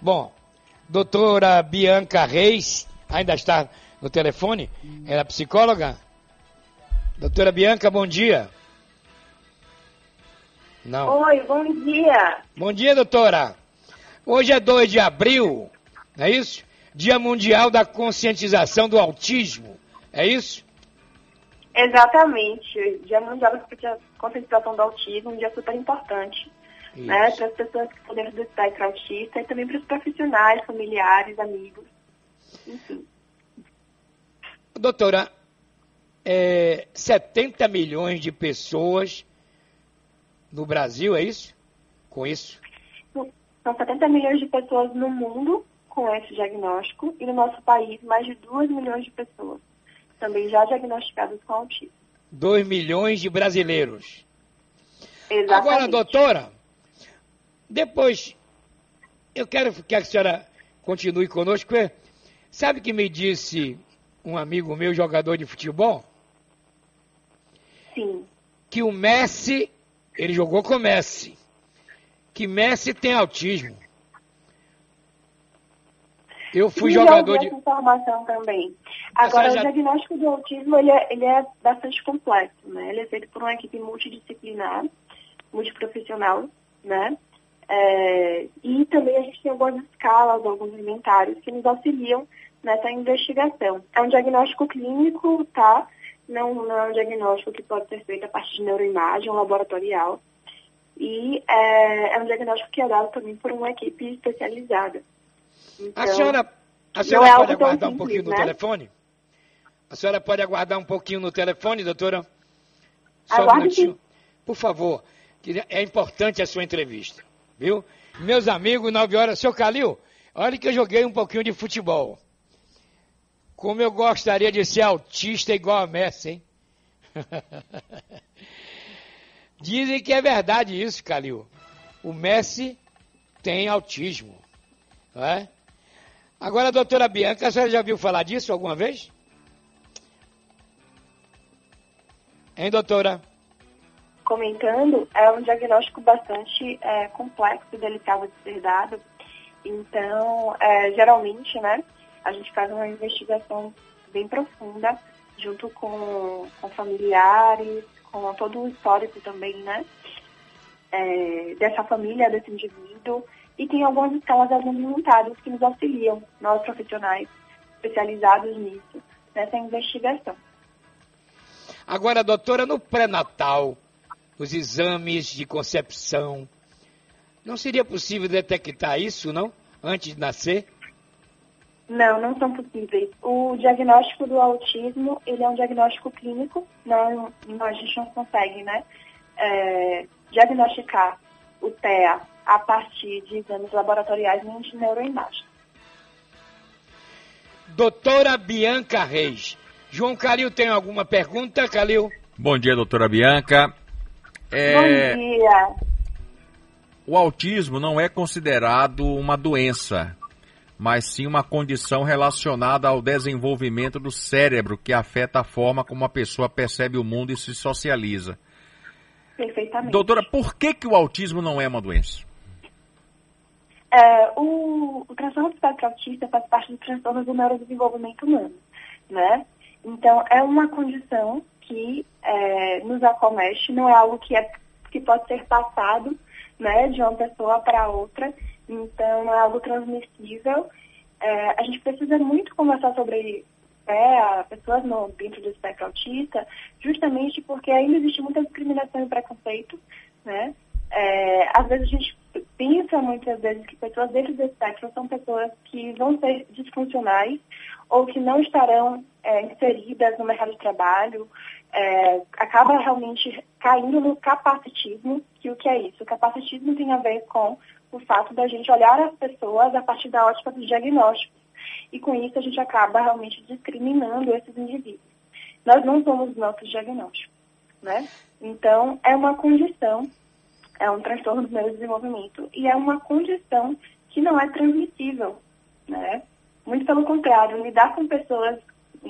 Bom, doutora Bianca Reis, ainda está no telefone? Ela é psicóloga? Doutora Bianca, bom dia. Não. Oi, bom dia. Bom dia, doutora. Hoje é 2 de abril, não é isso? Dia Mundial da Conscientização do Autismo, é isso? Exatamente. Dia Mundial da Conscientização do Autismo, um dia super importante. Né, para as pessoas que dentro do espectro autista e também para os profissionais, familiares, amigos, enfim. Doutora, é, 70 milhões de pessoas no Brasil, é isso? Com isso? São 70 milhões de pessoas no mundo com esse diagnóstico e no nosso país mais de 2 milhões de pessoas também já diagnosticadas com autismo. 2 milhões de brasileiros. Exatamente. Agora, doutora, depois eu quero que a senhora continue conosco. Sabe que me disse um amigo meu, jogador de futebol? Sim. Que o Messi ele jogou com Messi. Que Messi tem autismo. Eu fui e jogador de. informação também. Agora, já... o diagnóstico do autismo ele é, ele é bastante complexo, né? Ele é feito por uma equipe multidisciplinar, multiprofissional, né? É, e também a gente tem algumas escalas, alguns inventários que nos auxiliam nessa investigação. É um diagnóstico clínico, tá? não, não é um diagnóstico que pode ser feito a partir de neuroimagem laboratorial. E é, é um diagnóstico que é dado também por uma equipe especializada. Então, a senhora, a senhora é pode aguardar simples, um pouquinho no né? telefone? A senhora pode aguardar um pouquinho no telefone, doutora? Só Aguarde um minutinho. Por favor, é importante a sua entrevista, viu? Meus amigos, 9 horas. Seu Calil, olha que eu joguei um pouquinho de futebol. Como eu gostaria de ser autista igual a Messi, hein? Dizem que é verdade isso, Calil. O Messi tem autismo. Não é? Agora, doutora Bianca, a senhora já viu falar disso alguma vez? Hein, doutora? Comentando, é um diagnóstico bastante é, complexo e delicado de ser dado. Então, é, geralmente, né, a gente faz uma investigação bem profunda, junto com, com familiares, com todo o histórico também, né? É, dessa família, desse indivíduo. E tem algumas escalas argumentadas que nos auxiliam, nós profissionais especializados nisso, nessa investigação. Agora, doutora, no pré-natal, os exames de concepção, não seria possível detectar isso, não? Antes de nascer? Não, não são possíveis. O diagnóstico do autismo, ele é um diagnóstico clínico, não, não a gente não consegue, né, é, diagnosticar o TEA a partir de exames laboratoriais nem de neuroimagem. Doutora Bianca Reis. João Calil tem alguma pergunta, Calil? Bom dia, doutora Bianca. É... Bom dia. O autismo não é considerado uma doença, mas sim uma condição relacionada ao desenvolvimento do cérebro que afeta a forma como a pessoa percebe o mundo e se socializa. Perfeitamente. Doutora, por que, que o autismo não é uma doença? É, o, o transtorno do espectro autista faz parte do transtorno do neurodesenvolvimento humano, né? Então, é uma condição que é, nos acomete, não é algo que, é, que pode ser passado né, de uma pessoa para outra, então, é algo transmissível. É, a gente precisa muito conversar sobre é, pessoas no, dentro do espectro autista, justamente porque ainda existe muita discriminação e preconceito, né? É, às vezes a gente pensa muitas vezes que pessoas dentro do espectro são pessoas que vão ser disfuncionais ou que não estarão é, inseridas no mercado de trabalho, é, acaba realmente caindo no capacitismo, que o que é isso? O capacitismo tem a ver com o fato da gente olhar as pessoas a partir da ótica do diagnóstico. E com isso a gente acaba realmente discriminando esses indivíduos. Nós não somos nossos diagnósticos, né? Então, é uma condição, é um transtorno do neurodesenvolvimento e é uma condição que não é transmissível, né? Muito pelo contrário, lidar com pessoas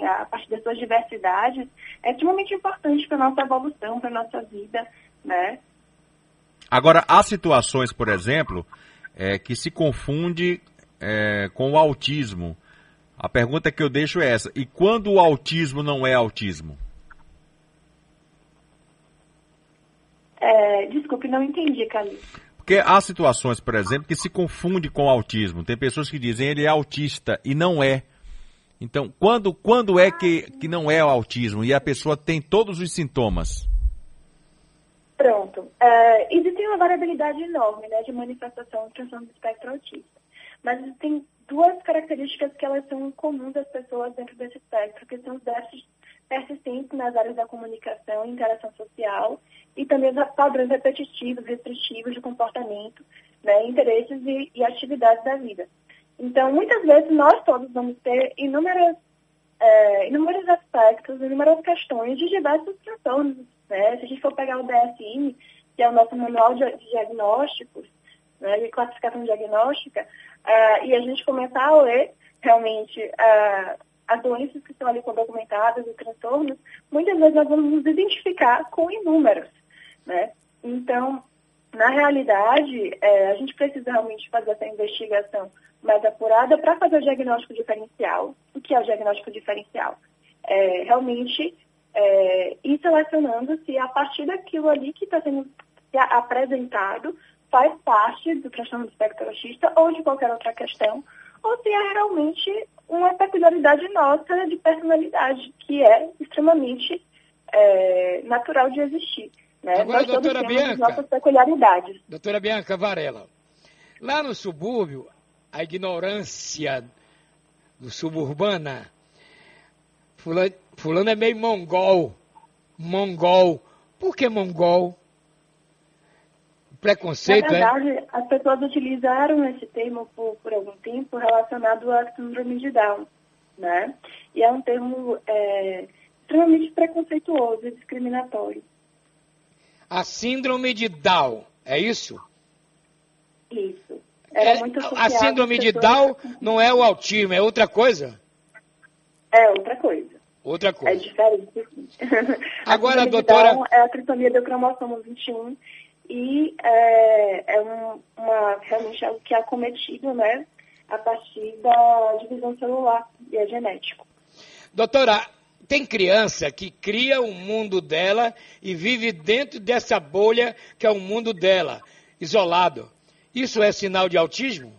a partir das suas diversidades é extremamente importante para a nossa evolução, para a nossa vida, né? Agora, há situações, por exemplo, é, que se confunde é, com o autismo. A pergunta que eu deixo é essa: e quando o autismo não é autismo? É, desculpe, não entendi, Calil. Porque há situações, por exemplo, que se confunde com autismo. Tem pessoas que dizem ele é autista e não é. Então, quando, quando é que, que não é o autismo e a pessoa tem todos os sintomas? Pronto. É, existe uma variabilidade enorme né, de manifestação do transtorno do espectro autista. Mas tem duas características que elas são comuns às pessoas dentro desse espectro, que são os déficits persistentes nas áreas da comunicação e interação social e também os padrões repetitivos, restritivos de comportamento, né, interesses e, e atividades da vida. Então, muitas vezes, nós todos vamos ter inúmeras, é, inúmeros aspectos, inúmeras questões de diversos transtornos. Né? Se a gente for pegar o DSM, que é o nosso manual de, diagnósticos, né, de classificação diagnóstica, uh, e a gente começar a ler realmente uh, as doenças que estão ali documentadas, os transtornos, muitas vezes nós vamos nos identificar com inúmeros. Né? Então, na realidade, é, a gente precisa realmente fazer essa investigação mais apurada para fazer o diagnóstico diferencial. O que é o diagnóstico diferencial? É, realmente é, ir selecionando se a partir daquilo ali que está sendo apresentado faz parte do transtorno do espectro autista ou de qualquer outra questão, ou se é realmente uma peculiaridade nossa de personalidade, que é extremamente é, natural de existir. Né? Agora, Nós doutora Bianca, nossas peculiaridades. Doutora Bianca Varela, lá no subúrbio, a ignorância do suburbana. Fulano, fulano é meio mongol. Mongol. Por que mongol? Preconceito, Na é? verdade, é? as pessoas utilizaram esse termo por, por algum tempo relacionado à síndrome de Down, né? E é um termo é, extremamente preconceituoso e discriminatório. A síndrome de Down, é isso? Isso. É, a síndrome de Down não é o autismo, é outra coisa? É outra coisa. Outra coisa. É diferente. Agora, a doutora. É a trissomia do cromossomo 21 e é, é um, uma, realmente algo que é acometido, né, a partir da divisão celular e é genético. Doutora, tem criança que cria o mundo dela e vive dentro dessa bolha que é o mundo dela, isolado. Isso é sinal de autismo?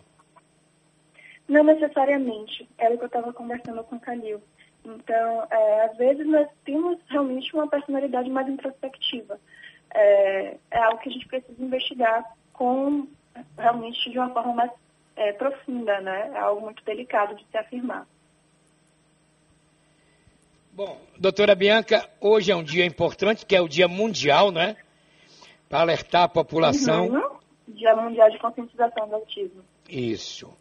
Não necessariamente. Era o que eu estava conversando com o Calil. Então, é, às vezes nós temos realmente uma personalidade mais introspectiva. É, é, algo que a gente precisa investigar com realmente de uma forma mais é, profunda, né? É algo muito delicado de se afirmar. Bom, doutora Bianca, hoje é um dia importante, que é o Dia Mundial, né? Para alertar a população. Uhum. Dia Mundial de Conscientização do Autismo. Isso.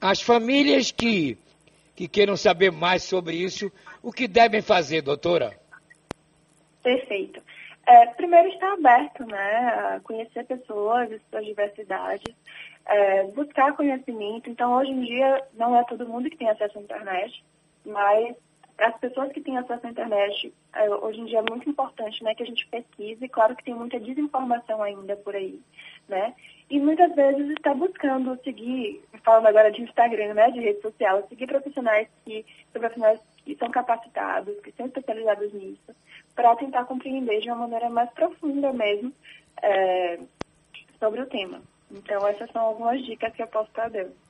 As famílias que, que queiram saber mais sobre isso, o que devem fazer, doutora? Perfeito. É, primeiro, estar aberto, né, a conhecer pessoas e suas diversidades, é, buscar conhecimento. Então, hoje em dia, não é todo mundo que tem acesso à internet, mas as pessoas que têm acesso à internet, é, hoje em dia é muito importante né, que a gente pesquise. Claro que tem muita desinformação ainda por aí, né? E muitas vezes está buscando seguir, falando agora de Instagram, né, de rede social, seguir profissionais que, profissionais que são capacitados, que são especializados nisso, para tentar compreender de uma maneira mais profunda mesmo é, sobre o tema. Então, essas são algumas dicas que eu posso estar dando.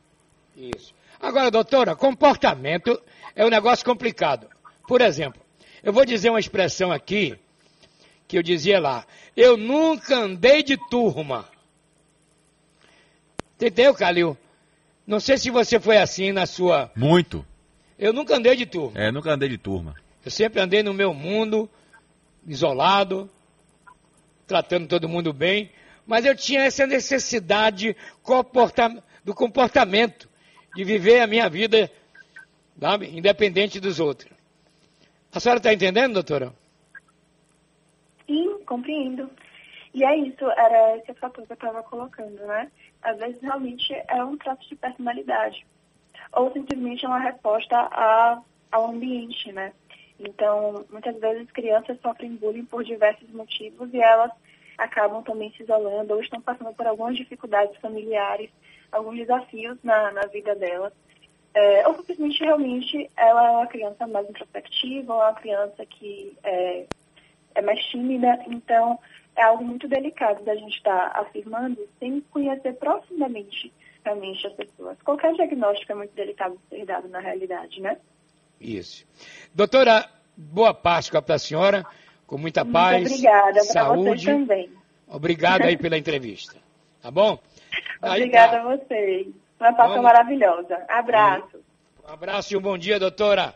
Isso. Agora, doutora, comportamento é um negócio complicado. Por exemplo, eu vou dizer uma expressão aqui que eu dizia lá. Eu nunca andei de turma. Entendeu, Calil? Não sei se você foi assim na sua. Muito. Eu nunca andei de turma. É, nunca andei de turma. Eu sempre andei no meu mundo, isolado, tratando todo mundo bem, mas eu tinha essa necessidade do comportamento de viver a minha vida, sabe, independente dos outros. A senhora está entendendo, doutora? Sim, compreendo. E é isso, era esse fator que eu estava colocando, né? Às vezes realmente é um traço de personalidade. Ou simplesmente é uma resposta a, ao ambiente, né? Então, muitas vezes crianças sofrem bullying por diversos motivos e elas acabam também se isolando ou estão passando por algumas dificuldades familiares alguns desafios na, na vida dela. É, ou simplesmente, realmente, ela é uma criança mais introspectiva, ou é uma criança que é, é mais tímida, então é algo muito delicado da gente estar tá afirmando sem conhecer profundamente realmente as pessoas. Qualquer diagnóstico é muito delicado de ser dado na realidade, né? Isso. Doutora, boa Páscoa para a senhora, com muita muito paz, obrigada, saúde. Você também. Obrigado aí pela entrevista. Tá bom? Obrigada tá. a vocês. Uma Vamos. maravilhosa. Abraço. Um abraço e um bom dia, doutora.